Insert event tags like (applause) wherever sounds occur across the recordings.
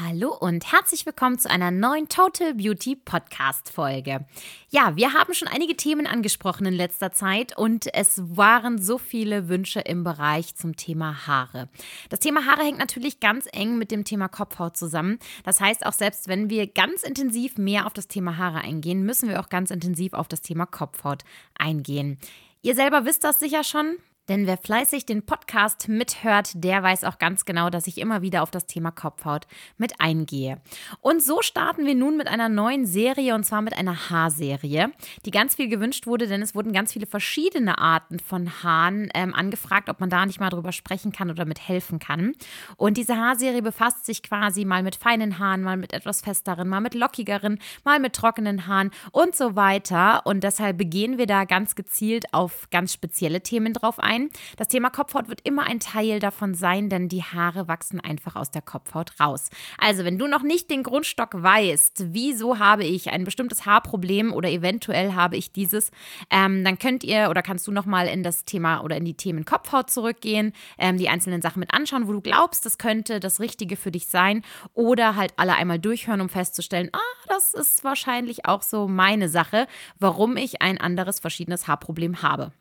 Hallo und herzlich willkommen zu einer neuen Total Beauty Podcast Folge. Ja, wir haben schon einige Themen angesprochen in letzter Zeit und es waren so viele Wünsche im Bereich zum Thema Haare. Das Thema Haare hängt natürlich ganz eng mit dem Thema Kopfhaut zusammen. Das heißt, auch selbst wenn wir ganz intensiv mehr auf das Thema Haare eingehen, müssen wir auch ganz intensiv auf das Thema Kopfhaut eingehen. Ihr selber wisst das sicher schon. Denn wer fleißig den Podcast mithört, der weiß auch ganz genau, dass ich immer wieder auf das Thema Kopfhaut mit eingehe. Und so starten wir nun mit einer neuen Serie und zwar mit einer Haarserie, die ganz viel gewünscht wurde, denn es wurden ganz viele verschiedene Arten von Haaren ähm, angefragt, ob man da nicht mal drüber sprechen kann oder mit helfen kann. Und diese Haarserie befasst sich quasi mal mit feinen Haaren, mal mit etwas festeren, mal mit lockigeren, mal mit trockenen Haaren und so weiter. Und deshalb begehen wir da ganz gezielt auf ganz spezielle Themen drauf ein ein. Das Thema Kopfhaut wird immer ein Teil davon sein, denn die Haare wachsen einfach aus der Kopfhaut raus. Also, wenn du noch nicht den Grundstock weißt, wieso habe ich ein bestimmtes Haarproblem oder eventuell habe ich dieses, ähm, dann könnt ihr oder kannst du nochmal in das Thema oder in die Themen Kopfhaut zurückgehen, ähm, die einzelnen Sachen mit anschauen, wo du glaubst, das könnte das Richtige für dich sein oder halt alle einmal durchhören, um festzustellen, ah, das ist wahrscheinlich auch so meine Sache, warum ich ein anderes verschiedenes Haarproblem habe.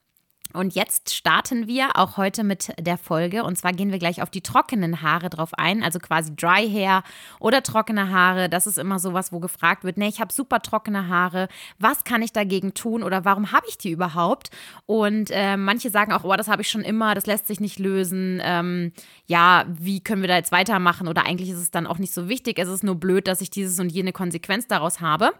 Und jetzt starten wir auch heute mit der Folge. Und zwar gehen wir gleich auf die trockenen Haare drauf ein, also quasi Dry Hair oder trockene Haare. Das ist immer sowas, wo gefragt wird, nee, ich habe super trockene Haare. Was kann ich dagegen tun oder warum habe ich die überhaupt? Und äh, manche sagen auch, oh, das habe ich schon immer, das lässt sich nicht lösen. Ähm, ja, wie können wir da jetzt weitermachen? Oder eigentlich ist es dann auch nicht so wichtig. Es ist nur blöd, dass ich dieses und jene Konsequenz daraus habe.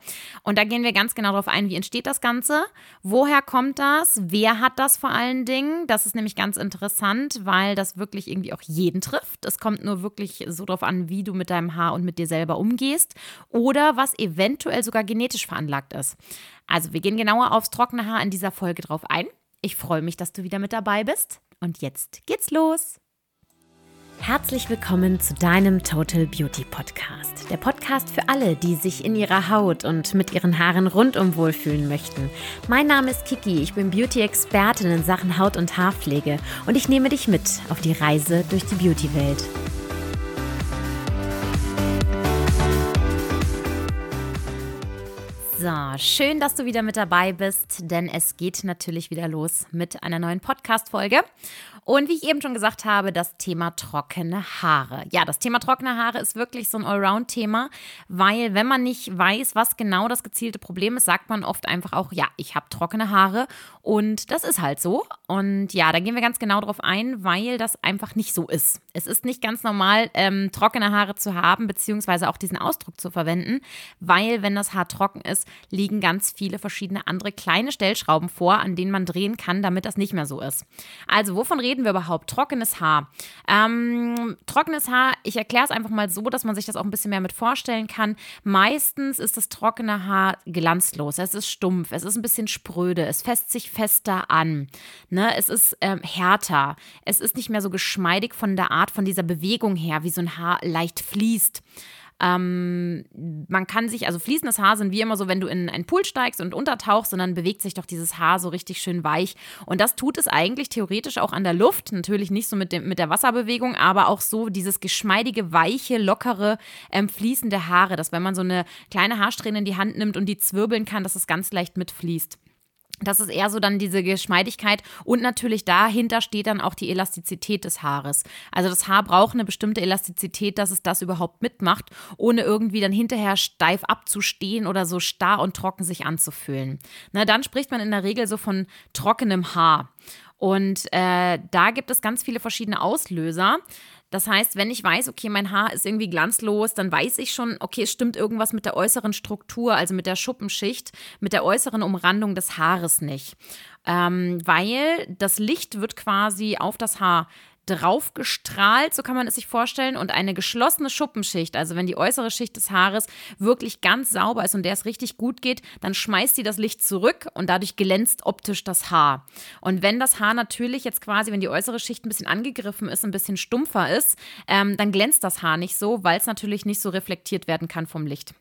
Und da gehen wir ganz genau darauf ein, wie entsteht das Ganze? Woher kommt das? Wer hat das vor allen Dingen. Das ist nämlich ganz interessant, weil das wirklich irgendwie auch jeden trifft. Es kommt nur wirklich so darauf an, wie du mit deinem Haar und mit dir selber umgehst oder was eventuell sogar genetisch veranlagt ist. Also wir gehen genauer aufs trockene Haar in dieser Folge drauf ein. Ich freue mich, dass du wieder mit dabei bist. Und jetzt geht's los. Herzlich willkommen zu deinem Total Beauty Podcast. Der Podcast für alle, die sich in ihrer Haut und mit ihren Haaren rundum wohlfühlen möchten. Mein Name ist Kiki, ich bin Beauty-Expertin in Sachen Haut- und Haarpflege und ich nehme dich mit auf die Reise durch die Beauty-Welt. So, schön, dass du wieder mit dabei bist, denn es geht natürlich wieder los mit einer neuen Podcast-Folge. Und wie ich eben schon gesagt habe, das Thema trockene Haare. Ja, das Thema trockene Haare ist wirklich so ein Allround-Thema, weil wenn man nicht weiß, was genau das gezielte Problem ist, sagt man oft einfach auch, ja, ich habe trockene Haare und das ist halt so. Und ja, da gehen wir ganz genau drauf ein, weil das einfach nicht so ist. Es ist nicht ganz normal, ähm, trockene Haare zu haben, beziehungsweise auch diesen Ausdruck zu verwenden, weil wenn das Haar trocken ist, liegen ganz viele verschiedene andere kleine Stellschrauben vor, an denen man drehen kann, damit das nicht mehr so ist. Also, wovon reden reden wir überhaupt? Trockenes Haar. Ähm, trockenes Haar, ich erkläre es einfach mal so, dass man sich das auch ein bisschen mehr mit vorstellen kann. Meistens ist das trockene Haar glanzlos, es ist stumpf, es ist ein bisschen spröde, es fässt sich fester an, ne? es ist ähm, härter, es ist nicht mehr so geschmeidig von der Art, von dieser Bewegung her, wie so ein Haar leicht fließt. Ähm, man kann sich, also fließendes Haar sind wie immer so, wenn du in einen Pool steigst und untertauchst, und dann bewegt sich doch dieses Haar so richtig schön weich. Und das tut es eigentlich theoretisch auch an der Luft. Natürlich nicht so mit, dem, mit der Wasserbewegung, aber auch so dieses geschmeidige, weiche, lockere, ähm, fließende Haare, dass wenn man so eine kleine Haarsträhne in die Hand nimmt und die zwirbeln kann, dass es ganz leicht mitfließt. Das ist eher so dann diese Geschmeidigkeit und natürlich dahinter steht dann auch die Elastizität des Haares. Also das Haar braucht eine bestimmte Elastizität, dass es das überhaupt mitmacht, ohne irgendwie dann hinterher steif abzustehen oder so starr und trocken sich anzufühlen. Na, dann spricht man in der Regel so von trockenem Haar. Und äh, da gibt es ganz viele verschiedene Auslöser. Das heißt, wenn ich weiß, okay, mein Haar ist irgendwie glanzlos, dann weiß ich schon, okay, es stimmt irgendwas mit der äußeren Struktur, also mit der Schuppenschicht, mit der äußeren Umrandung des Haares nicht. Ähm, weil das Licht wird quasi auf das Haar draufgestrahlt, so kann man es sich vorstellen, und eine geschlossene Schuppenschicht, also wenn die äußere Schicht des Haares wirklich ganz sauber ist und der es richtig gut geht, dann schmeißt sie das Licht zurück und dadurch glänzt optisch das Haar. Und wenn das Haar natürlich jetzt quasi, wenn die äußere Schicht ein bisschen angegriffen ist, ein bisschen stumpfer ist, ähm, dann glänzt das Haar nicht so, weil es natürlich nicht so reflektiert werden kann vom Licht.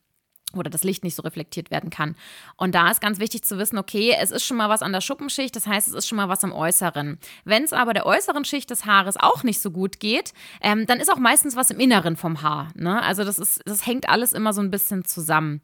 Oder das Licht nicht so reflektiert werden kann. Und da ist ganz wichtig zu wissen, okay, es ist schon mal was an der Schuppenschicht, das heißt, es ist schon mal was am Äußeren. Wenn es aber der äußeren Schicht des Haares auch nicht so gut geht, ähm, dann ist auch meistens was im Inneren vom Haar. Ne? Also das, ist, das hängt alles immer so ein bisschen zusammen.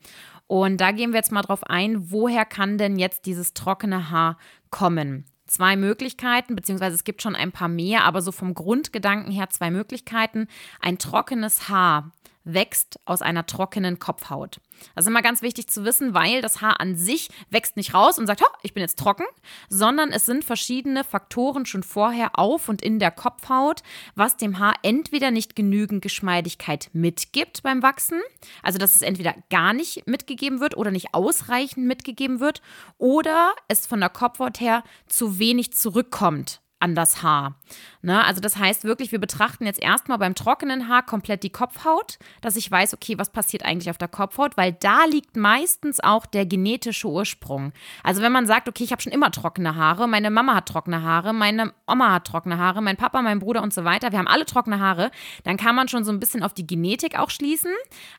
Und da gehen wir jetzt mal drauf ein, woher kann denn jetzt dieses trockene Haar kommen? Zwei Möglichkeiten, beziehungsweise es gibt schon ein paar mehr, aber so vom Grundgedanken her zwei Möglichkeiten. Ein trockenes Haar wächst aus einer trockenen Kopfhaut. Das ist immer ganz wichtig zu wissen, weil das Haar an sich wächst nicht raus und sagt, ich bin jetzt trocken, sondern es sind verschiedene Faktoren schon vorher auf und in der Kopfhaut, was dem Haar entweder nicht genügend Geschmeidigkeit mitgibt beim Wachsen, also dass es entweder gar nicht mitgegeben wird oder nicht ausreichend mitgegeben wird, oder es von der Kopfhaut her zu wenig zurückkommt an das Haar. Ne? Also das heißt wirklich, wir betrachten jetzt erstmal beim trockenen Haar komplett die Kopfhaut, dass ich weiß, okay, was passiert eigentlich auf der Kopfhaut, weil da liegt meistens auch der genetische Ursprung. Also wenn man sagt, okay, ich habe schon immer trockene Haare, meine Mama hat trockene Haare, meine Oma hat trockene Haare, mein Papa, mein Bruder und so weiter, wir haben alle trockene Haare, dann kann man schon so ein bisschen auf die Genetik auch schließen,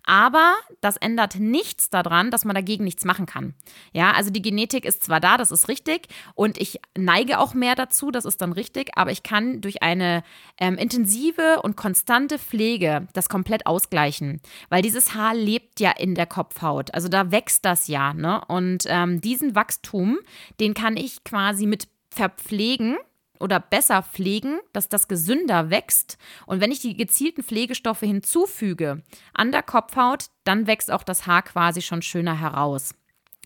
aber das ändert nichts daran, dass man dagegen nichts machen kann. Ja, also die Genetik ist zwar da, das ist richtig und ich neige auch mehr dazu, das ist dann richtig, aber ich kann durch durch eine ähm, intensive und konstante Pflege das komplett ausgleichen. Weil dieses Haar lebt ja in der Kopfhaut. Also da wächst das ja. Ne? Und ähm, diesen Wachstum, den kann ich quasi mit verpflegen oder besser pflegen, dass das gesünder wächst. Und wenn ich die gezielten Pflegestoffe hinzufüge an der Kopfhaut, dann wächst auch das Haar quasi schon schöner heraus.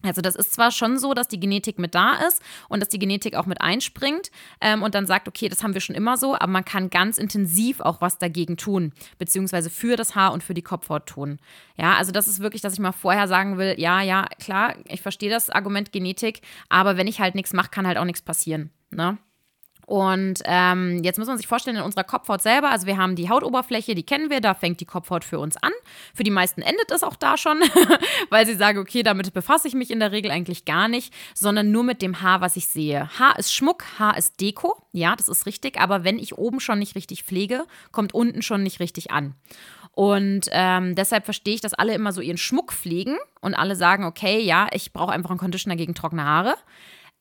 Also das ist zwar schon so, dass die Genetik mit da ist und dass die Genetik auch mit einspringt ähm, und dann sagt, okay, das haben wir schon immer so, aber man kann ganz intensiv auch was dagegen tun, beziehungsweise für das Haar und für die Kopfhaut tun. Ja, also das ist wirklich, dass ich mal vorher sagen will, ja, ja, klar, ich verstehe das Argument Genetik, aber wenn ich halt nichts mache, kann halt auch nichts passieren. Ne? Und ähm, jetzt muss man sich vorstellen, in unserer Kopfhaut selber, also wir haben die Hautoberfläche, die kennen wir, da fängt die Kopfhaut für uns an. Für die meisten endet es auch da schon, (laughs) weil sie sagen, okay, damit befasse ich mich in der Regel eigentlich gar nicht, sondern nur mit dem Haar, was ich sehe. Haar ist Schmuck, Haar ist Deko, ja, das ist richtig, aber wenn ich oben schon nicht richtig pflege, kommt unten schon nicht richtig an. Und ähm, deshalb verstehe ich, dass alle immer so ihren Schmuck pflegen und alle sagen, okay, ja, ich brauche einfach einen Conditioner gegen trockene Haare.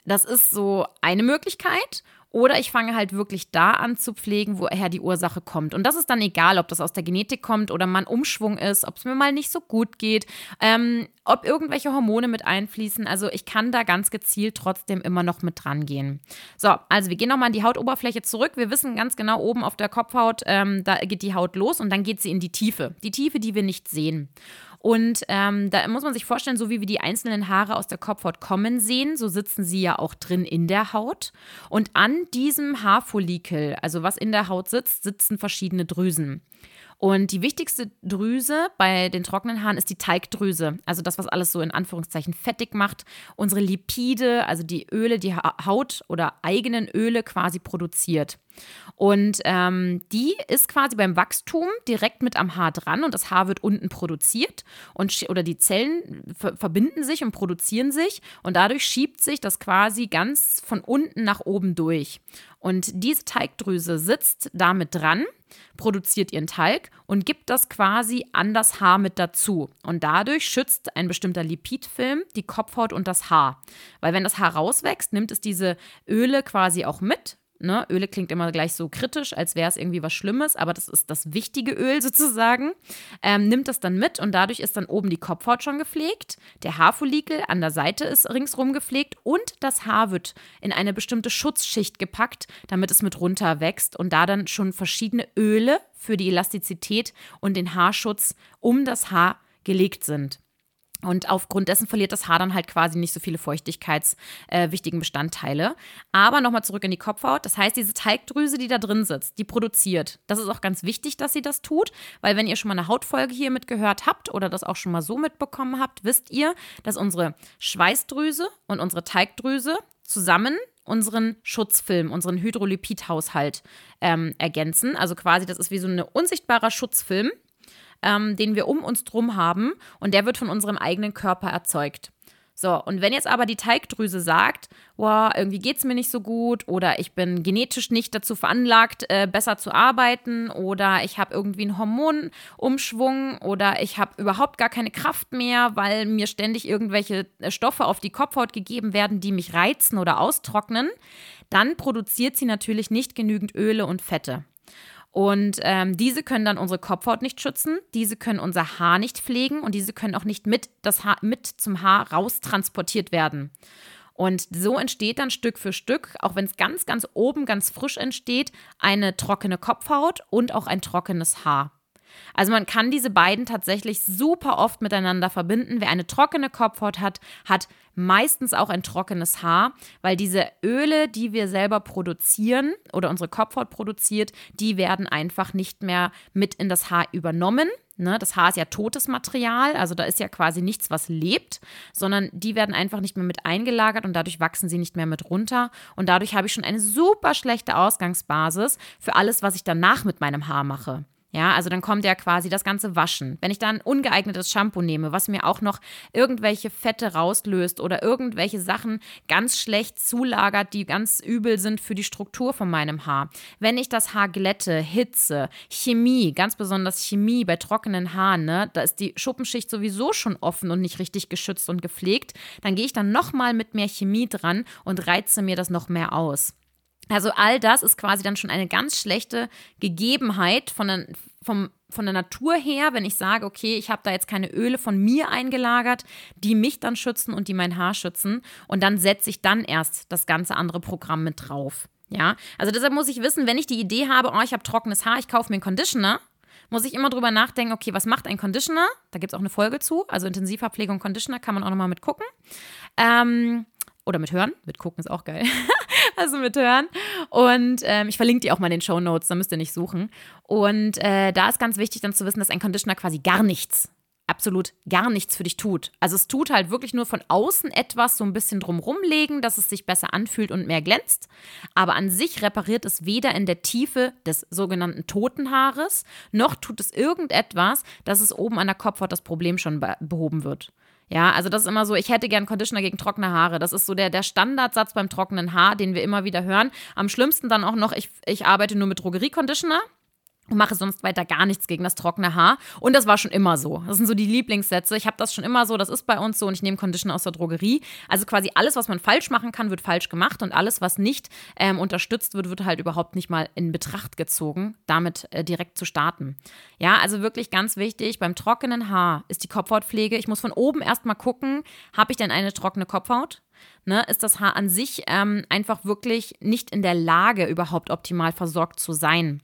Das ist so eine Möglichkeit. Oder ich fange halt wirklich da an zu pflegen, woher die Ursache kommt. Und das ist dann egal, ob das aus der Genetik kommt oder man Umschwung ist, ob es mir mal nicht so gut geht, ähm, ob irgendwelche Hormone mit einfließen. Also ich kann da ganz gezielt trotzdem immer noch mit dran gehen. So, also wir gehen nochmal an die Hautoberfläche zurück. Wir wissen ganz genau, oben auf der Kopfhaut, ähm, da geht die Haut los und dann geht sie in die Tiefe. Die Tiefe, die wir nicht sehen. Und ähm, da muss man sich vorstellen, so wie wir die einzelnen Haare aus der Kopfhaut kommen sehen, so sitzen sie ja auch drin in der Haut. Und an diesem Haarfollikel, also was in der Haut sitzt, sitzen verschiedene Drüsen. Und die wichtigste Drüse bei den trockenen Haaren ist die Teigdrüse. Also das, was alles so in Anführungszeichen fettig macht. Unsere Lipide, also die Öle, die Haut oder eigenen Öle quasi produziert. Und ähm, die ist quasi beim Wachstum direkt mit am Haar dran und das Haar wird unten produziert und oder die Zellen verbinden sich und produzieren sich und dadurch schiebt sich das quasi ganz von unten nach oben durch. Und diese Teigdrüse sitzt damit dran produziert ihren Talg und gibt das quasi an das Haar mit dazu. Und dadurch schützt ein bestimmter Lipidfilm die Kopfhaut und das Haar. Weil wenn das Haar rauswächst, nimmt es diese Öle quasi auch mit, Ne? Öle klingt immer gleich so kritisch, als wäre es irgendwie was Schlimmes, aber das ist das wichtige Öl sozusagen. Ähm, nimmt das dann mit und dadurch ist dann oben die Kopfhaut schon gepflegt, der Haarfollikel an der Seite ist ringsrum gepflegt und das Haar wird in eine bestimmte Schutzschicht gepackt, damit es mit runter wächst und da dann schon verschiedene Öle für die Elastizität und den Haarschutz um das Haar gelegt sind. Und aufgrund dessen verliert das Haar dann halt quasi nicht so viele feuchtigkeitswichtigen äh, Bestandteile. Aber nochmal zurück in die Kopfhaut. Das heißt, diese Teigdrüse, die da drin sitzt, die produziert. Das ist auch ganz wichtig, dass sie das tut, weil wenn ihr schon mal eine Hautfolge hier mitgehört habt oder das auch schon mal so mitbekommen habt, wisst ihr, dass unsere Schweißdrüse und unsere Teigdrüse zusammen unseren Schutzfilm, unseren Hydrolipidhaushalt ähm, ergänzen. Also quasi, das ist wie so ein unsichtbarer Schutzfilm, ähm, den wir um uns drum haben und der wird von unserem eigenen Körper erzeugt. So, und wenn jetzt aber die Teigdrüse sagt, wow, irgendwie geht es mir nicht so gut oder ich bin genetisch nicht dazu veranlagt, äh, besser zu arbeiten oder ich habe irgendwie einen Hormonumschwung oder ich habe überhaupt gar keine Kraft mehr, weil mir ständig irgendwelche äh, Stoffe auf die Kopfhaut gegeben werden, die mich reizen oder austrocknen, dann produziert sie natürlich nicht genügend Öle und Fette. Und ähm, diese können dann unsere Kopfhaut nicht schützen, diese können unser Haar nicht pflegen und diese können auch nicht mit, das Haar, mit zum Haar raustransportiert werden. Und so entsteht dann Stück für Stück, auch wenn es ganz, ganz oben ganz frisch entsteht, eine trockene Kopfhaut und auch ein trockenes Haar. Also man kann diese beiden tatsächlich super oft miteinander verbinden. Wer eine trockene Kopfhaut hat, hat meistens auch ein trockenes Haar, weil diese Öle, die wir selber produzieren oder unsere Kopfhaut produziert, die werden einfach nicht mehr mit in das Haar übernommen. Ne? Das Haar ist ja totes Material, also da ist ja quasi nichts, was lebt, sondern die werden einfach nicht mehr mit eingelagert und dadurch wachsen sie nicht mehr mit runter. Und dadurch habe ich schon eine super schlechte Ausgangsbasis für alles, was ich danach mit meinem Haar mache. Ja, also dann kommt ja quasi das ganze Waschen. Wenn ich dann ungeeignetes Shampoo nehme, was mir auch noch irgendwelche Fette rauslöst oder irgendwelche Sachen ganz schlecht zulagert, die ganz übel sind für die Struktur von meinem Haar. Wenn ich das Haar glätte, Hitze, Chemie, ganz besonders Chemie bei trockenen Haaren, ne, da ist die Schuppenschicht sowieso schon offen und nicht richtig geschützt und gepflegt, dann gehe ich dann nochmal mit mehr Chemie dran und reize mir das noch mehr aus. Also all das ist quasi dann schon eine ganz schlechte Gegebenheit von der, vom, von der Natur her, wenn ich sage, okay, ich habe da jetzt keine Öle von mir eingelagert, die mich dann schützen und die mein Haar schützen. Und dann setze ich dann erst das ganze andere Programm mit drauf. Ja, also deshalb muss ich wissen, wenn ich die Idee habe, oh, ich habe trockenes Haar, ich kaufe mir einen Conditioner, muss ich immer drüber nachdenken, okay, was macht ein Conditioner? Da gibt es auch eine Folge zu. Also Intensivverpflegung Conditioner kann man auch nochmal mit gucken. Ähm, oder mit hören. Mit gucken ist auch geil. (laughs) (laughs) also mit hören. Und ähm, ich verlinke die auch mal in den Show Notes, da müsst ihr nicht suchen. Und äh, da ist ganz wichtig dann zu wissen, dass ein Conditioner quasi gar nichts absolut gar nichts für dich tut. Also es tut halt wirklich nur von außen etwas so ein bisschen drumrum legen, dass es sich besser anfühlt und mehr glänzt. Aber an sich repariert es weder in der Tiefe des sogenannten toten Haares, noch tut es irgendetwas, dass es oben an der Kopfhaut das Problem schon behoben wird. Ja, also das ist immer so, ich hätte gern Conditioner gegen trockene Haare. Das ist so der, der Standardsatz beim trockenen Haar, den wir immer wieder hören. Am schlimmsten dann auch noch, ich, ich arbeite nur mit Drogerieconditioner und mache sonst weiter gar nichts gegen das trockene Haar. Und das war schon immer so. Das sind so die Lieblingssätze. Ich habe das schon immer so, das ist bei uns so und ich nehme Conditioner aus der Drogerie. Also quasi alles, was man falsch machen kann, wird falsch gemacht und alles, was nicht ähm, unterstützt wird, wird halt überhaupt nicht mal in Betracht gezogen, damit äh, direkt zu starten. Ja, also wirklich ganz wichtig, beim trockenen Haar ist die Kopfhautpflege. Ich muss von oben erstmal gucken, habe ich denn eine trockene Kopfhaut? Ne, ist das Haar an sich ähm, einfach wirklich nicht in der Lage, überhaupt optimal versorgt zu sein.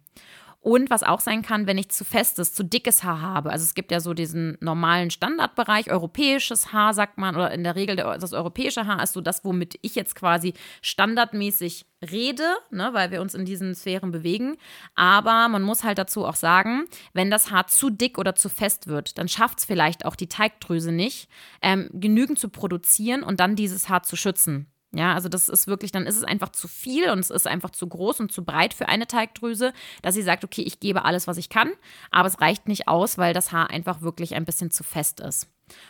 Und was auch sein kann, wenn ich zu festes, zu dickes Haar habe. Also es gibt ja so diesen normalen Standardbereich, europäisches Haar, sagt man, oder in der Regel das europäische Haar ist so das, womit ich jetzt quasi standardmäßig rede, ne, weil wir uns in diesen Sphären bewegen. Aber man muss halt dazu auch sagen, wenn das Haar zu dick oder zu fest wird, dann schafft es vielleicht auch die Teigdrüse nicht, ähm, genügend zu produzieren und dann dieses Haar zu schützen. Ja, also das ist wirklich, dann ist es einfach zu viel und es ist einfach zu groß und zu breit für eine Teigdrüse, dass sie sagt, okay, ich gebe alles, was ich kann, aber es reicht nicht aus, weil das Haar einfach wirklich ein bisschen zu fest ist.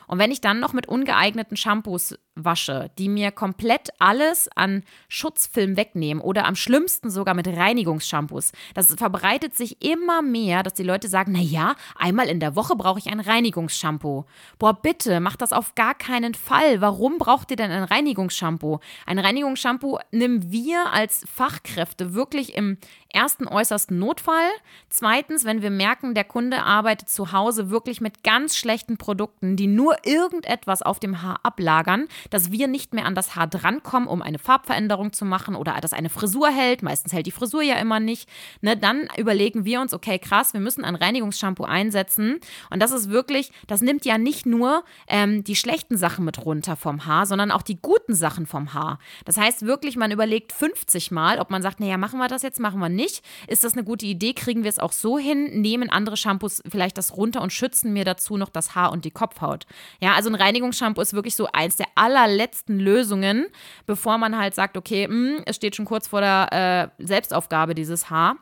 Und wenn ich dann noch mit ungeeigneten Shampoos wasche, die mir komplett alles an Schutzfilm wegnehmen oder am schlimmsten sogar mit Reinigungsshampoos, das verbreitet sich immer mehr, dass die Leute sagen, na ja, einmal in der Woche brauche ich ein Reinigungsshampoo. Boah, bitte, mach das auf gar keinen Fall. Warum braucht ihr denn ein Reinigungsshampoo? Ein Reinigungsshampoo nehmen wir als Fachkräfte wirklich im ersten äußersten Notfall. Zweitens, wenn wir merken, der Kunde arbeitet zu Hause wirklich mit ganz schlechten Produkten, die nur irgendetwas auf dem Haar ablagern, dass wir nicht mehr an das Haar drankommen, um eine Farbveränderung zu machen oder dass eine Frisur hält. Meistens hält die Frisur ja immer nicht. Ne, dann überlegen wir uns, okay, krass, wir müssen ein Reinigungsshampoo einsetzen. Und das ist wirklich, das nimmt ja nicht nur ähm, die schlechten Sachen mit runter vom Haar, sondern auch die guten Sachen vom Haar. Das heißt wirklich, man überlegt 50 Mal, ob man sagt, naja, machen wir das jetzt, machen wir nicht. Ist das eine gute Idee? Kriegen wir es auch so hin? Nehmen andere Shampoos vielleicht das runter und schützen mir dazu noch das Haar und die Kopfhaut? Ja, also ein Reinigungsshampoo ist wirklich so eins der allerletzten Lösungen, bevor man halt sagt, okay, mh, hm, es steht schon kurz vor der äh, Selbstaufgabe dieses Haar.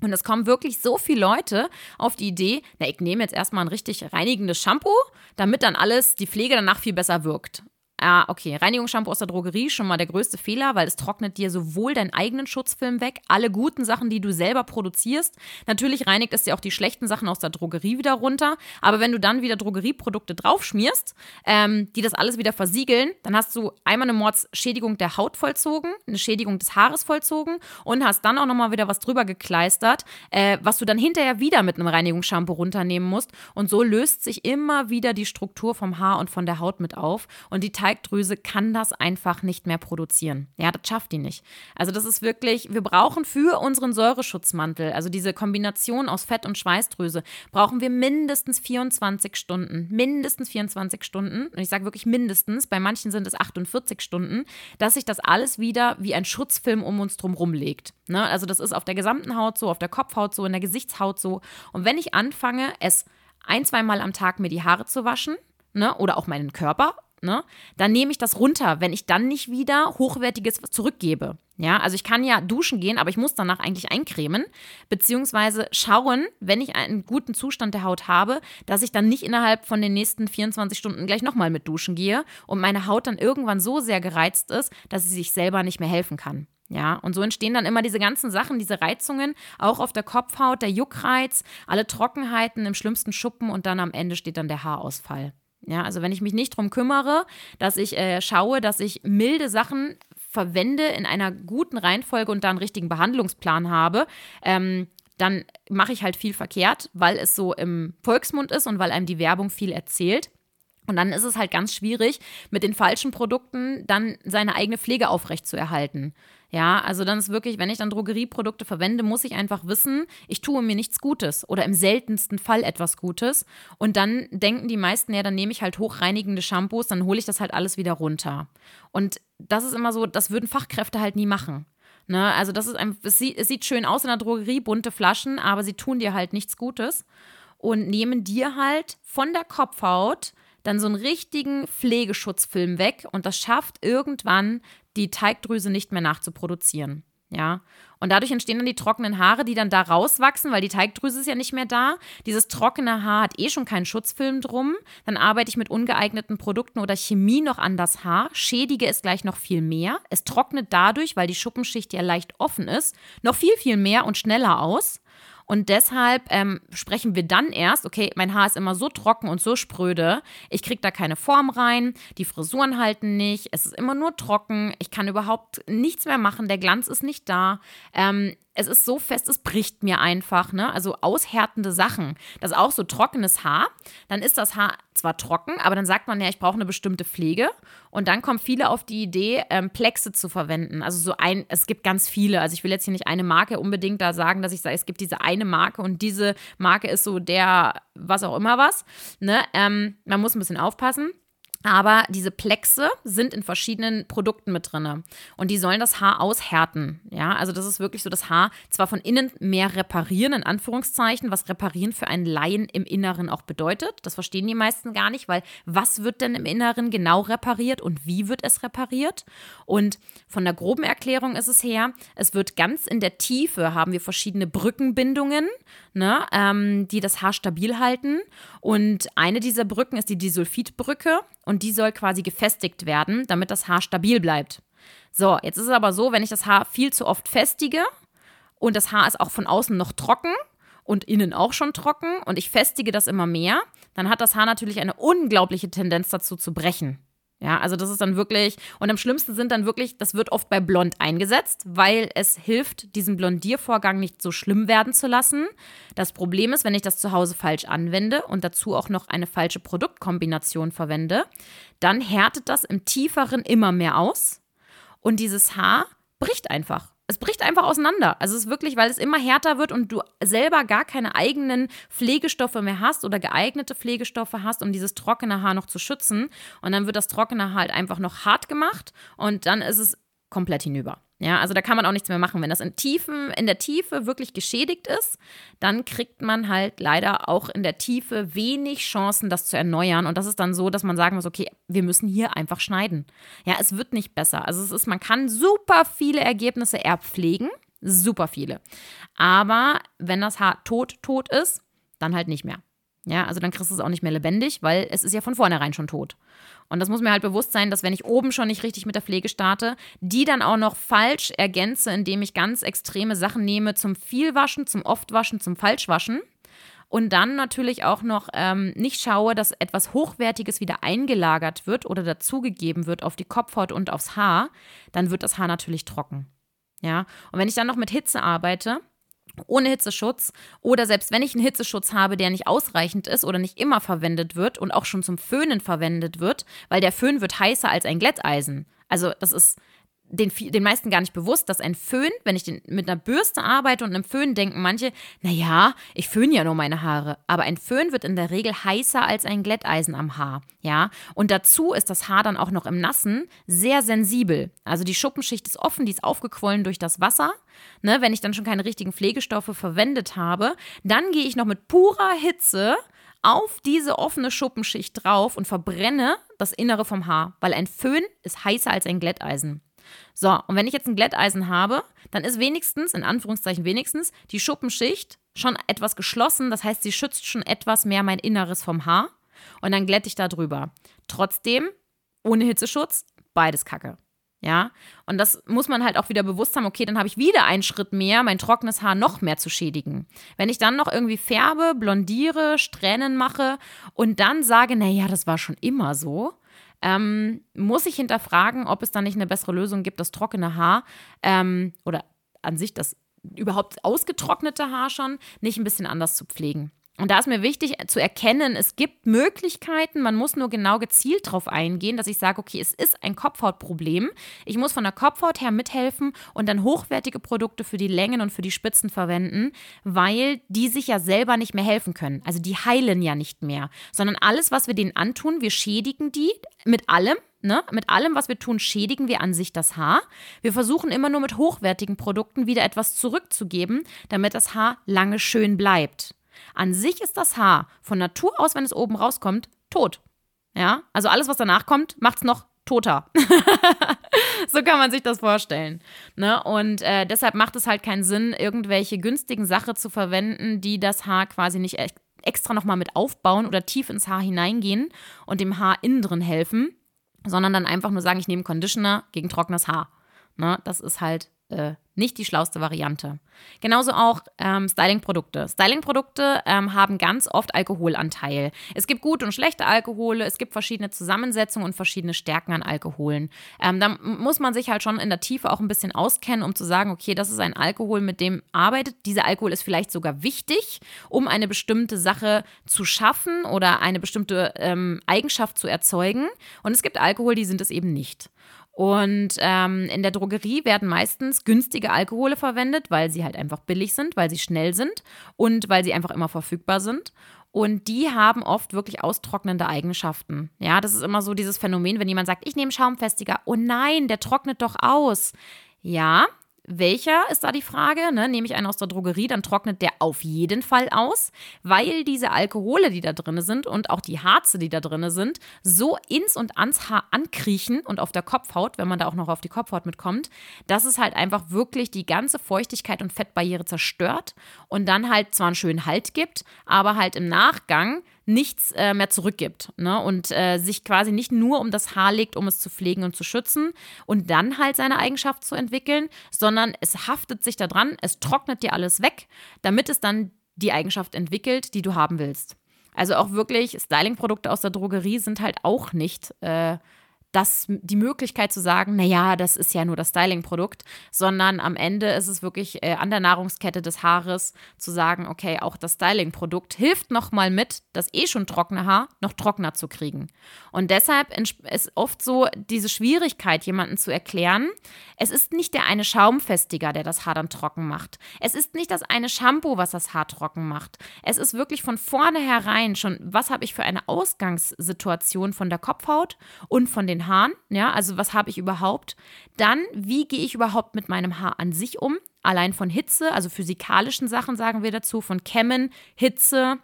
Und es kommen wirklich so viele Leute auf die Idee, na, ich nehme jetzt erstmal ein richtig reinigendes Shampoo, damit dann alles, die Pflege danach viel besser wirkt. Ah, okay, Reinigungsshampoo aus der Drogerie, schon mal der größte Fehler, weil es trocknet dir sowohl deinen eigenen Schutzfilm weg, alle guten Sachen, die du selber produzierst. Natürlich reinigt es dir auch die schlechten Sachen aus der Drogerie wieder runter. Aber wenn du dann wieder Drogerieprodukte draufschmierst, ähm, die das alles wieder versiegeln, dann hast du einmal eine Mordsschädigung der Haut vollzogen, eine Schädigung des Haares vollzogen und hast dann auch nochmal wieder was drüber gekleistert, äh, was du dann hinterher wieder mit einem Reinigungsshampoo runternehmen musst. Und so löst sich immer wieder die Struktur vom Haar und von der Haut mit auf. Und die Teigdrüse kann das einfach nicht mehr produzieren. Ja, das schafft die nicht. Also das ist wirklich, wir brauchen für unseren Säureschutzmantel, also diese Kombination aus Fett und Schweißdrüse, brauchen wir mindestens 24 Stunden. Mindestens 24 Stunden. Und ich sage wirklich mindestens, bei manchen sind es 48 Stunden, dass sich das alles wieder wie ein Schutzfilm um uns drum rumlegt. Ne? Also das ist auf der gesamten Haut so, auf der Kopfhaut so, in der Gesichtshaut so. Und wenn ich anfange, es ein, zweimal am Tag mir die Haare zu waschen, ne, oder auch meinen Körper ne, dann nehme ich das runter, wenn ich dann nicht wieder hochwertiges zurückgebe. Ja, also ich kann ja duschen gehen, aber ich muss danach eigentlich eincremen, beziehungsweise schauen, wenn ich einen guten Zustand der Haut habe, dass ich dann nicht innerhalb von den nächsten 24 Stunden gleich nochmal mit duschen gehe und meine Haut dann irgendwann so sehr gereizt ist, dass sie sich selber nicht mehr helfen kann. Ja, und so entstehen dann immer diese ganzen Sachen, diese Reizungen, auch auf der Kopfhaut, der Juckreiz, alle Trockenheiten, im schlimmsten Schuppen und dann am Ende steht dann der Haarausfall. Ja, also wenn ich mich nicht darum kümmere, dass ich äh, schaue, dass ich milde Sachen verwende in einer guten Reihenfolge und da einen richtigen Behandlungsplan habe, ähm, dann mache ich halt viel verkehrt, weil es so im Volksmund ist und weil einem die Werbung viel erzählt. Und dann ist es halt ganz schwierig, mit den falschen Produkten dann seine eigene Pflege aufrechtzuerhalten. Ja, also dann ist wirklich, wenn ich dann Drogerieprodukte verwende, muss ich einfach wissen, ich tue mir nichts Gutes oder im seltensten Fall etwas Gutes. Und dann denken die meisten, ja, dann nehme ich halt hochreinigende Shampoos, dann hole ich das halt alles wieder runter. Und das ist immer so, das würden Fachkräfte halt nie machen. Ne? Also das ist ein, es es sieht schön aus in der Drogerie, bunte Flaschen, aber sie tun dir halt nichts Gutes und nehmen dir halt von der Kopfhaut dann so einen richtigen Pflegeschutzfilm weg und das schafft irgendwann die Teigdrüse nicht mehr nachzuproduzieren. Ja, und dadurch entstehen dann die trockenen Haare, die dann da rauswachsen, weil die Teigdrüse ist ja nicht mehr da. Dieses trockene Haar hat eh schon keinen Schutzfilm drum. Dann arbeite ich mit ungeeigneten Produkten oder Chemie noch an das Haar, schädige es gleich noch viel mehr. Es trocknet dadurch, weil die Schuppenschicht ja leicht offen ist, noch viel, viel mehr und schneller aus. Und deshalb ähm, sprechen wir dann erst, okay, mein Haar ist immer so trocken und so spröde, ich kriege da keine Form rein, die Frisuren halten nicht, es ist immer nur trocken, ich kann überhaupt nichts mehr machen, der Glanz ist nicht da. Ähm, es ist so fest, es bricht mir einfach, ne? Also aushärtende Sachen. Das ist auch so trockenes Haar. Dann ist das Haar zwar trocken, aber dann sagt man ja, ich brauche eine bestimmte Pflege. Und dann kommen viele auf die Idee, ähm, Plexe zu verwenden. Also so ein, es gibt ganz viele. Also ich will jetzt hier nicht eine Marke unbedingt da sagen, dass ich sage, es gibt diese eine Marke und diese Marke ist so der, was auch immer was. Ne? Ähm, man muss ein bisschen aufpassen. Aber diese Plexe sind in verschiedenen Produkten mit drin. Und die sollen das Haar aushärten. Ja, also das ist wirklich so das Haar zwar von innen mehr reparieren, in Anführungszeichen, was reparieren für einen Laien im Inneren auch bedeutet. Das verstehen die meisten gar nicht, weil was wird denn im Inneren genau repariert und wie wird es repariert? Und von der groben Erklärung ist es her, es wird ganz in der Tiefe haben wir verschiedene Brückenbindungen, ne, ähm, die das Haar stabil halten. Und eine dieser Brücken ist die Disulfidbrücke und die soll quasi gefestigt werden, damit das Haar stabil bleibt. So, jetzt ist es aber so, wenn ich das Haar viel zu oft festige und das Haar ist auch von außen noch trocken und innen auch schon trocken und ich festige das immer mehr, dann hat das Haar natürlich eine unglaubliche Tendenz dazu zu brechen. Ja, also das ist dann wirklich, und am schlimmsten sind dann wirklich, das wird oft bei Blond eingesetzt, weil es hilft, diesen Blondiervorgang nicht so schlimm werden zu lassen. Das Problem ist, wenn ich das zu Hause falsch anwende und dazu auch noch eine falsche Produktkombination verwende, dann härtet das im Tieferen immer mehr aus und dieses Haar bricht einfach es bricht einfach auseinander. Also es ist wirklich, weil es immer härter wird und du selber gar keine eigenen Pflegestoffe mehr hast oder geeignete Pflegestoffe hast, um dieses trockene Haar noch zu schützen. Und dann wird das trockene Haar halt einfach noch hart gemacht und dann ist es komplett hinüber. Ja, also da kann man auch nichts mehr machen. Wenn das in, Tiefen, in der Tiefe wirklich geschädigt ist, dann kriegt man halt leider auch in der Tiefe wenig Chancen, das zu erneuern. Und das ist dann so, dass man sagen muss, okay, wir müssen hier einfach schneiden. Ja, es wird nicht besser. Also es ist, man kann super viele Ergebnisse erbpflegen, super viele. Aber wenn das Haar tot, tot ist, dann halt nicht mehr. Ja, also dann kriegst du es auch nicht mehr lebendig, weil es ist ja von vornherein schon tot. Und das muss mir halt bewusst sein, dass wenn ich oben schon nicht richtig mit der Pflege starte, die dann auch noch falsch ergänze, indem ich ganz extreme Sachen nehme zum Vielwaschen, zum Oftwaschen, zum Falschwaschen. Und dann natürlich auch noch ähm, nicht schaue, dass etwas Hochwertiges wieder eingelagert wird oder dazugegeben wird auf die Kopfhaut und aufs Haar, dann wird das Haar natürlich trocken. Ja, und wenn ich dann noch mit Hitze arbeite, ohne Hitzeschutz oder selbst wenn ich einen Hitzeschutz habe, der nicht ausreichend ist oder nicht immer verwendet wird und auch schon zum Föhnen verwendet wird, weil der Föhn wird heißer als ein Glätteisen. Also das ist den, den meisten gar nicht bewusst, dass ein Föhn, wenn ich den, mit einer Bürste arbeite und einem Föhn denken manche, naja, ich föhne ja nur meine Haare. Aber ein Föhn wird in der Regel heißer als ein Glätteisen am Haar. Ja, und dazu ist das Haar dann auch noch im Nassen sehr sensibel. Also die Schuppenschicht ist offen, die ist aufgequollen durch das Wasser. Ne, wenn ich dann schon keine richtigen Pflegestoffe verwendet habe, dann gehe ich noch mit purer Hitze auf diese offene Schuppenschicht drauf und verbrenne das Innere vom Haar, weil ein Föhn ist heißer als ein Glätteisen. So, und wenn ich jetzt ein Glätteisen habe, dann ist wenigstens, in Anführungszeichen wenigstens, die Schuppenschicht schon etwas geschlossen. Das heißt, sie schützt schon etwas mehr mein Inneres vom Haar. Und dann glätte ich da drüber. Trotzdem, ohne Hitzeschutz, beides Kacke. Ja, und das muss man halt auch wieder bewusst haben, okay, dann habe ich wieder einen Schritt mehr, mein trockenes Haar noch mehr zu schädigen. Wenn ich dann noch irgendwie färbe, blondiere, Strähnen mache und dann sage, naja, das war schon immer so, ähm, muss ich hinterfragen, ob es da nicht eine bessere Lösung gibt, das trockene Haar ähm, oder an sich das überhaupt ausgetrocknete Haar schon nicht ein bisschen anders zu pflegen. Und da ist mir wichtig zu erkennen, es gibt Möglichkeiten, man muss nur genau gezielt darauf eingehen, dass ich sage, okay, es ist ein Kopfhautproblem. Ich muss von der Kopfhaut her mithelfen und dann hochwertige Produkte für die Längen und für die Spitzen verwenden, weil die sich ja selber nicht mehr helfen können. Also die heilen ja nicht mehr, sondern alles, was wir denen antun, wir schädigen die mit allem, Ne? Mit allem, was wir tun, schädigen wir an sich das Haar. Wir versuchen immer nur mit hochwertigen Produkten wieder etwas zurückzugeben, damit das Haar lange schön bleibt. An sich ist das Haar von Natur aus, wenn es oben rauskommt, tot. Ja, also alles, was danach kommt, macht es noch toter. (laughs) so kann man sich das vorstellen. Ne? Und äh, deshalb macht es halt keinen Sinn, irgendwelche günstigen Sachen zu verwenden, die das Haar quasi nicht extra nochmal mit aufbauen oder tief ins Haar hineingehen und dem Haar innen drin helfen, sondern dann einfach nur sagen, ich nehme Conditioner gegen trockenes Haar. Ne? Das ist halt äh, nicht die schlauste Variante. Genauso auch ähm, Styling-Produkte. Styling-Produkte ähm, haben ganz oft Alkoholanteil. Es gibt gute und schlechte Alkohole, es gibt verschiedene Zusammensetzungen und verschiedene Stärken an Alkoholen. Ähm, da muss man sich halt schon in der Tiefe auch ein bisschen auskennen, um zu sagen, okay, das ist ein Alkohol, mit dem arbeitet. Dieser Alkohol ist vielleicht sogar wichtig, um eine bestimmte Sache zu schaffen oder eine bestimmte ähm, Eigenschaft zu erzeugen. Und es gibt Alkohol, die sind es eben nicht. Und ähm, in der Drogerie werden meistens günstige Alkohole verwendet, weil sie halt einfach billig sind, weil sie schnell sind und weil sie einfach immer verfügbar sind. Und die haben oft wirklich austrocknende Eigenschaften. Ja, das ist immer so dieses Phänomen, wenn jemand sagt, ich nehme Schaumfestiger. Oh nein, der trocknet doch aus. Ja, welcher ist da die Frage? Ne? Nehme ich einen aus der Drogerie, dann trocknet der auf jeden Fall aus, weil diese Alkohole, die da drin sind und auch die Harze, die da drin sind, so ins und ans Haar ankriechen und auf der Kopfhaut, wenn man da auch noch auf die Kopfhaut mitkommt, dass es halt einfach wirklich die ganze Feuchtigkeit und Fettbarriere zerstört und dann halt zwar einen schönen Halt gibt, aber halt im Nachgang nichts äh, mehr zurückgibt ne? und äh, sich quasi nicht nur um das Haar legt, um es zu pflegen und zu schützen und dann halt seine Eigenschaft zu entwickeln, sondern es haftet sich daran, es trocknet dir alles weg, damit es dann die Eigenschaft entwickelt, die du haben willst. Also auch wirklich Styling-Produkte aus der Drogerie sind halt auch nicht äh, das, die Möglichkeit zu sagen, naja, das ist ja nur das Styling-Produkt, sondern am Ende ist es wirklich äh, an der Nahrungskette des Haares zu sagen, okay, auch das Styling-Produkt hilft nochmal mit, das eh schon trockene Haar noch trockener zu kriegen. Und deshalb ist oft so diese Schwierigkeit, jemanden zu erklären, es ist nicht der eine Schaumfestiger, der das Haar dann trocken macht. Es ist nicht das eine Shampoo, was das Haar trocken macht. Es ist wirklich von vornherein schon, was habe ich für eine Ausgangssituation von der Kopfhaut und von den den Haaren, ja, also was habe ich überhaupt? Dann, wie gehe ich überhaupt mit meinem Haar an sich um? Allein von Hitze, also physikalischen Sachen sagen wir dazu, von Kämmen, Hitze,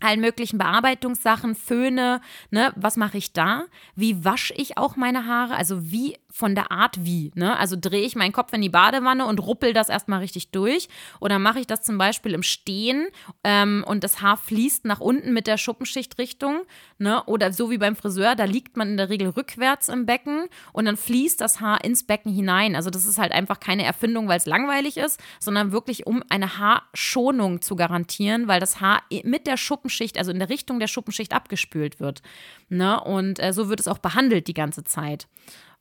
allen möglichen Bearbeitungssachen, Föhne, ne, was mache ich da? Wie wasche ich auch meine Haare? Also wie von der Art wie, ne? Also drehe ich meinen Kopf in die Badewanne und ruppel das erstmal richtig durch oder mache ich das zum Beispiel im Stehen ähm, und das Haar fließt nach unten mit der Schuppenschichtrichtung, ne? Oder so wie beim Friseur, da liegt man in der Regel rückwärts im Becken und dann fließt das Haar ins Becken hinein. Also das ist halt einfach keine Erfindung, weil es langweilig ist, sondern wirklich um eine Haarschonung zu garantieren, weil das Haar mit der Schuppen Schuppenschicht, also in der Richtung der Schuppenschicht abgespült wird. Ne? Und äh, so wird es auch behandelt die ganze Zeit.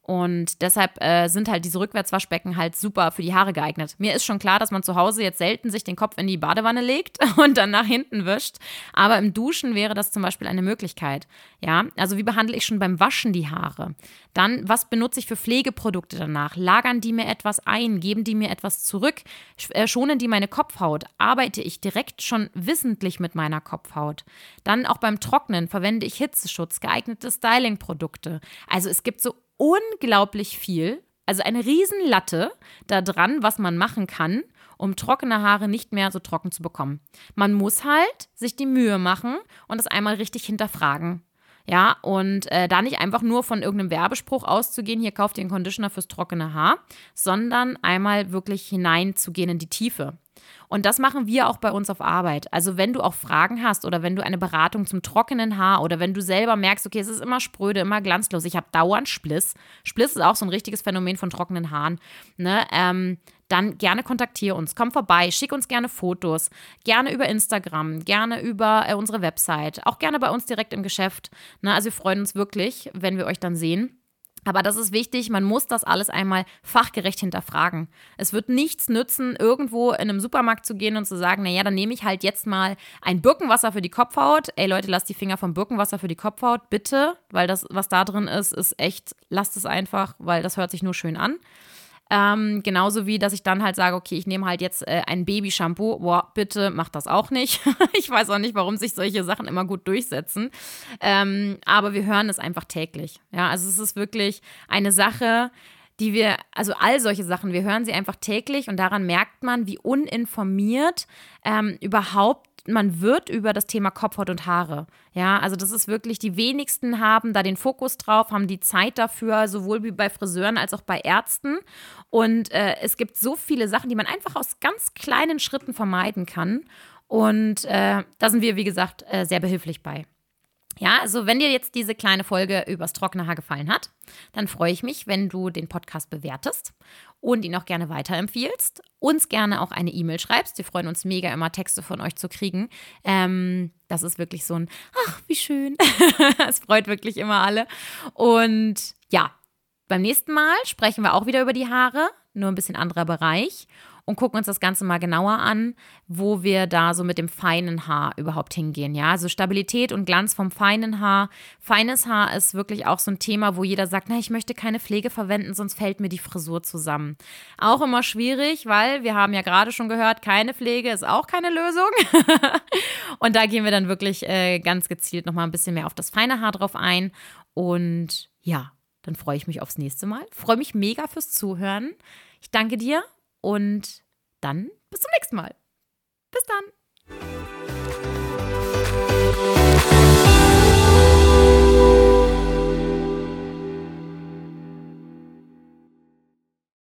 Und deshalb äh, sind halt diese Rückwärtswaschbecken halt super für die Haare geeignet. Mir ist schon klar, dass man zu Hause jetzt selten sich den Kopf in die Badewanne legt (laughs) und dann nach hinten wischt. Aber im Duschen wäre das zum Beispiel eine Möglichkeit. Ja, also wie behandle ich schon beim Waschen die Haare? Dann, was benutze ich für Pflegeprodukte danach? Lagern die mir etwas ein? Geben die mir etwas zurück? Äh, schonen die meine Kopfhaut? Arbeite ich direkt schon wissentlich mit meiner Kopfhaut? Dann auch beim Trocknen verwende ich Hitzeschutz, geeignete Stylingprodukte. Also es gibt so unglaublich viel, also eine Riesenlatte da dran, was man machen kann, um trockene Haare nicht mehr so trocken zu bekommen. Man muss halt sich die Mühe machen und das einmal richtig hinterfragen. Ja, und äh, da nicht einfach nur von irgendeinem Werbespruch auszugehen, hier kauft ihr einen Conditioner fürs trockene Haar, sondern einmal wirklich hineinzugehen in die Tiefe. Und das machen wir auch bei uns auf Arbeit. Also wenn du auch Fragen hast oder wenn du eine Beratung zum trockenen Haar oder wenn du selber merkst, okay, es ist immer spröde, immer glanzlos, ich habe dauernd Spliss. Spliss ist auch so ein richtiges Phänomen von trockenen Haaren. Ne? Ähm, dann gerne kontaktiere uns. Komm vorbei, schick uns gerne Fotos. Gerne über Instagram, gerne über äh, unsere Website, auch gerne bei uns direkt im Geschäft. Ne? Also wir freuen uns wirklich, wenn wir euch dann sehen. Aber das ist wichtig, man muss das alles einmal fachgerecht hinterfragen. Es wird nichts nützen, irgendwo in einem Supermarkt zu gehen und zu sagen, naja, dann nehme ich halt jetzt mal ein Birkenwasser für die Kopfhaut. Ey Leute, lasst die Finger vom Birkenwasser für die Kopfhaut, bitte, weil das, was da drin ist, ist echt, lasst es einfach, weil das hört sich nur schön an. Ähm, genauso wie, dass ich dann halt sage, okay, ich nehme halt jetzt äh, ein Baby-Shampoo. Boah, bitte mach das auch nicht. (laughs) ich weiß auch nicht, warum sich solche Sachen immer gut durchsetzen. Ähm, aber wir hören es einfach täglich. Ja, also es ist wirklich eine Sache, die wir, also all solche Sachen, wir hören sie einfach täglich und daran merkt man, wie uninformiert ähm, überhaupt man wird über das Thema Kopfhaut und Haare. Ja, also das ist wirklich, die wenigsten haben da den Fokus drauf, haben die Zeit dafür, sowohl wie bei Friseuren als auch bei Ärzten. Und äh, es gibt so viele Sachen, die man einfach aus ganz kleinen Schritten vermeiden kann. Und äh, da sind wir, wie gesagt, äh, sehr behilflich bei. Ja, also wenn dir jetzt diese kleine Folge übers trockene Haar gefallen hat, dann freue ich mich, wenn du den Podcast bewertest und ihn auch gerne weiterempfiehlst. Uns gerne auch eine E-Mail schreibst. Wir freuen uns mega immer, Texte von euch zu kriegen. Ähm, das ist wirklich so ein, ach, wie schön. (laughs) es freut wirklich immer alle. Und ja, beim nächsten Mal sprechen wir auch wieder über die Haare, nur ein bisschen anderer Bereich und gucken uns das Ganze mal genauer an, wo wir da so mit dem feinen Haar überhaupt hingehen. Ja, also Stabilität und Glanz vom feinen Haar. Feines Haar ist wirklich auch so ein Thema, wo jeder sagt, na, ich möchte keine Pflege verwenden, sonst fällt mir die Frisur zusammen. Auch immer schwierig, weil wir haben ja gerade schon gehört, keine Pflege ist auch keine Lösung. (laughs) und da gehen wir dann wirklich äh, ganz gezielt nochmal ein bisschen mehr auf das feine Haar drauf ein. Und ja, dann freue ich mich aufs nächste Mal. Freue mich mega fürs Zuhören. Ich danke dir und dann bis zum nächsten Mal. Bis dann.